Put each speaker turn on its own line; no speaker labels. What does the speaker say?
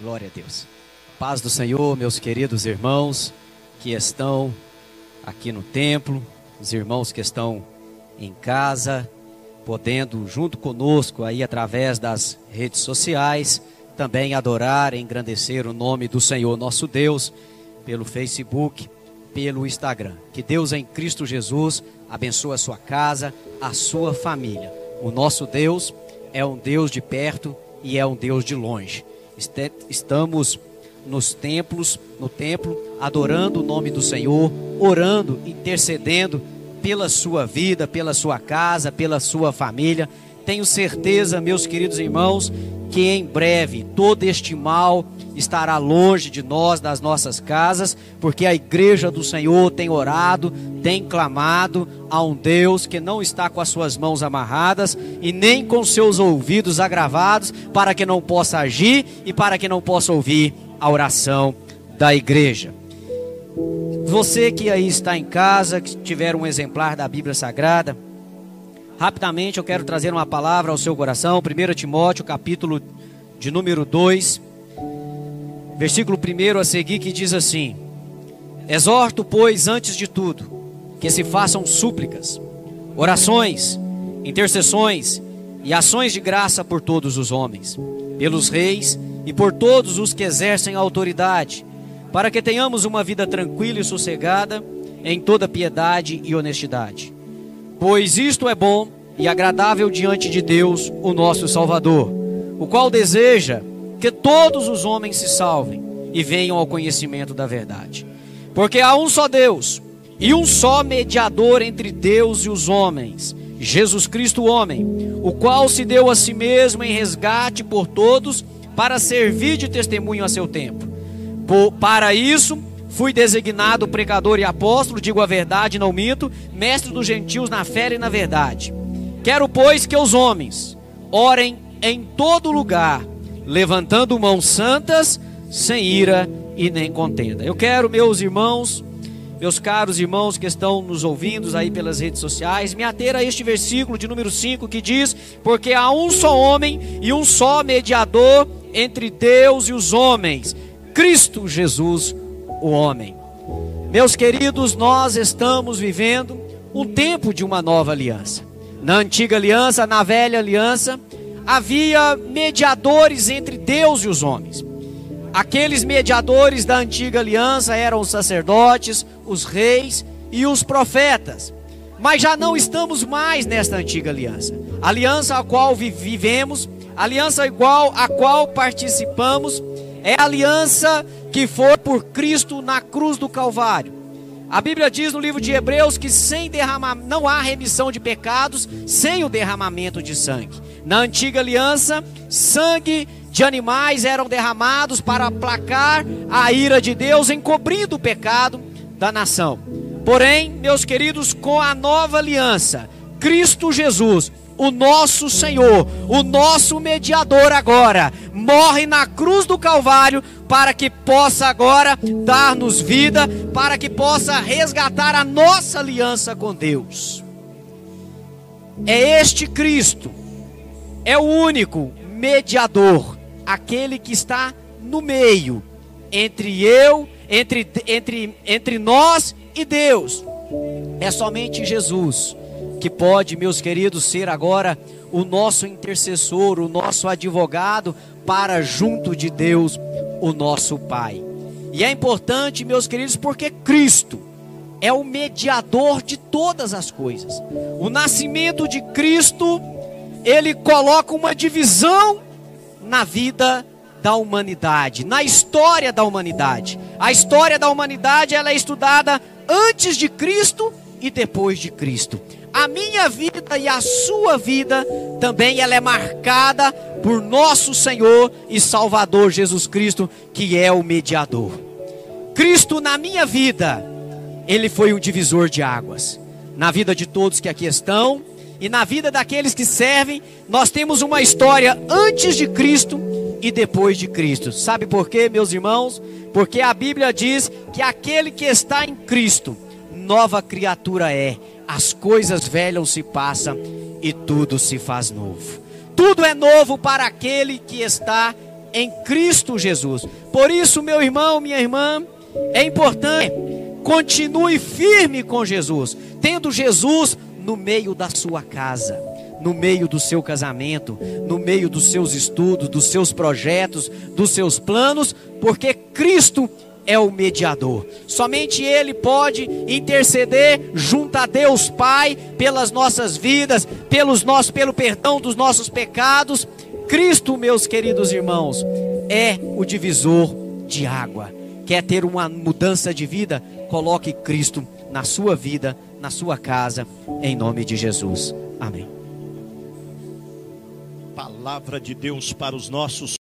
Glória a Deus. Paz do Senhor, meus queridos irmãos que estão aqui no templo, os irmãos que estão em casa, podendo junto conosco aí através das redes sociais também adorar e engrandecer o nome do Senhor nosso Deus pelo Facebook, pelo Instagram. Que Deus em Cristo Jesus abençoe a sua casa, a sua família. O nosso Deus é um Deus de perto e é um Deus de longe. Estamos nos templos, no templo, adorando o nome do Senhor, orando, intercedendo pela sua vida, pela sua casa, pela sua família. Tenho certeza, meus queridos irmãos, que em breve todo este mal estará longe de nós, das nossas casas, porque a igreja do Senhor tem orado, tem clamado a um Deus que não está com as suas mãos amarradas e nem com seus ouvidos agravados, para que não possa agir e para que não possa ouvir a oração da igreja. Você que aí está em casa, que tiver um exemplar da Bíblia Sagrada, Rapidamente eu quero trazer uma palavra ao seu coração, 1 Timóteo, capítulo de número 2, versículo 1 a seguir, que diz assim: Exorto, pois, antes de tudo, que se façam súplicas, orações, intercessões e ações de graça por todos os homens, pelos reis e por todos os que exercem autoridade, para que tenhamos uma vida tranquila e sossegada em toda piedade e honestidade pois isto é bom e agradável diante de Deus, o nosso Salvador, o qual deseja que todos os homens se salvem e venham ao conhecimento da verdade. Porque há um só Deus e um só mediador entre Deus e os homens, Jesus Cristo, homem, o qual se deu a si mesmo em resgate por todos para servir de testemunho a seu tempo. Por, para isso, Fui designado precador e apóstolo, digo a verdade, não minto, mestre dos gentios na fé e na verdade. Quero, pois, que os homens orem em todo lugar, levantando mãos santas, sem ira e nem contenda. Eu quero, meus irmãos, meus caros irmãos que estão nos ouvindo aí pelas redes sociais, me ater a este versículo de número 5 que diz: Porque há um só homem e um só mediador entre Deus e os homens, Cristo Jesus, o homem. Meus queridos, nós estamos vivendo um tempo de uma nova aliança. Na antiga aliança, na velha aliança, havia mediadores entre Deus e os homens. Aqueles mediadores da antiga aliança eram os sacerdotes, os reis e os profetas. Mas já não estamos mais nesta antiga aliança. Aliança a qual vivemos, aliança igual a qual participamos, é aliança que foi por Cristo na cruz do Calvário. A Bíblia diz no livro de Hebreus que sem derramar não há remissão de pecados sem o derramamento de sangue. Na antiga aliança, sangue de animais eram derramados para aplacar a ira de Deus, encobrindo o pecado da nação. Porém, meus queridos, com a nova aliança, Cristo Jesus o nosso Senhor, o nosso mediador agora, morre na cruz do Calvário para que possa agora dar-nos vida, para que possa resgatar a nossa aliança com Deus. É este Cristo, é o único mediador, aquele que está no meio entre eu, entre, entre, entre nós e Deus. É somente Jesus que pode, meus queridos, ser agora o nosso intercessor, o nosso advogado para junto de Deus, o nosso Pai. E é importante, meus queridos, porque Cristo é o mediador de todas as coisas. O nascimento de Cristo, ele coloca uma divisão na vida da humanidade, na história da humanidade. A história da humanidade ela é estudada antes de Cristo e depois de Cristo a minha vida e a sua vida também ela é marcada por nosso Senhor e Salvador Jesus Cristo, que é o mediador. Cristo na minha vida, ele foi um divisor de águas. Na vida de todos que aqui estão e na vida daqueles que servem, nós temos uma história antes de Cristo e depois de Cristo. Sabe por quê, meus irmãos? Porque a Bíblia diz que aquele que está em Cristo, nova criatura é as coisas velhas se passam e tudo se faz novo. Tudo é novo para aquele que está em Cristo Jesus. Por isso, meu irmão, minha irmã, é importante continue firme com Jesus, tendo Jesus no meio da sua casa, no meio do seu casamento, no meio dos seus estudos, dos seus projetos, dos seus planos, porque Cristo é o mediador. Somente Ele pode interceder junto a Deus Pai pelas nossas vidas, pelos nossos, pelo perdão dos nossos pecados. Cristo, meus queridos irmãos, é o divisor de água. Quer ter uma mudança de vida? Coloque Cristo na sua vida, na sua casa, em nome de Jesus. Amém.
Palavra de Deus para os nossos